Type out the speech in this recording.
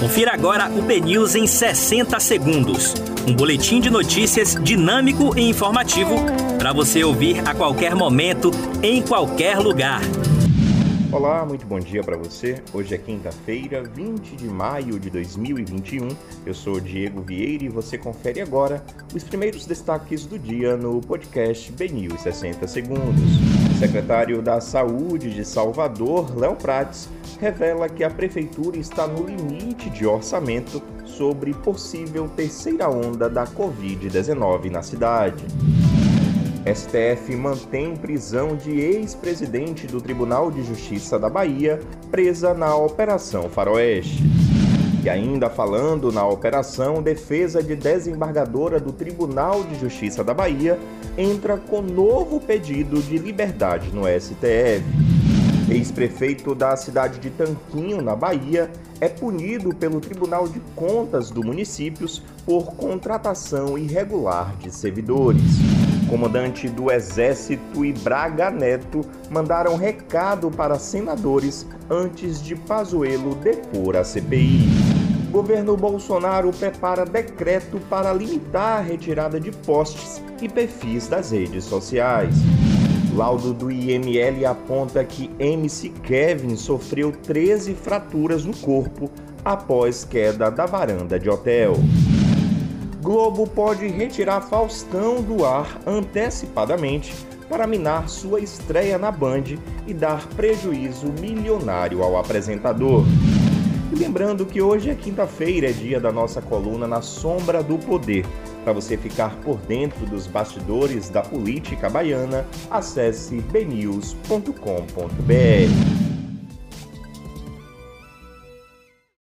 Confira agora o BNews em 60 segundos. Um boletim de notícias dinâmico e informativo para você ouvir a qualquer momento, em qualquer lugar. Olá, muito bom dia para você. Hoje é quinta-feira, 20 de maio de 2021. Eu sou Diego Vieira e você confere agora os primeiros destaques do dia no podcast BNews 60 segundos. Secretário da Saúde de Salvador, Léo Prates, revela que a prefeitura está no limite de orçamento sobre possível terceira onda da Covid-19 na cidade. STF mantém prisão de ex-presidente do Tribunal de Justiça da Bahia, presa na Operação Faroeste. E ainda falando na operação, defesa de desembargadora do Tribunal de Justiça da Bahia entra com novo pedido de liberdade no STF. Ex-prefeito da cidade de Tanquinho, na Bahia, é punido pelo Tribunal de Contas do município por contratação irregular de servidores. comandante do Exército e Braga Neto mandaram recado para senadores antes de Pazuello depor a CPI. Governo Bolsonaro prepara decreto para limitar a retirada de postes e perfis das redes sociais. Laudo do IML aponta que MC Kevin sofreu 13 fraturas no corpo após queda da varanda de hotel. Globo pode retirar Faustão do ar antecipadamente para minar sua estreia na Band e dar prejuízo milionário ao apresentador. E lembrando que hoje é quinta-feira, é dia da nossa coluna Na Sombra do Poder. Para você ficar por dentro dos bastidores da política baiana, acesse bnews.com.br.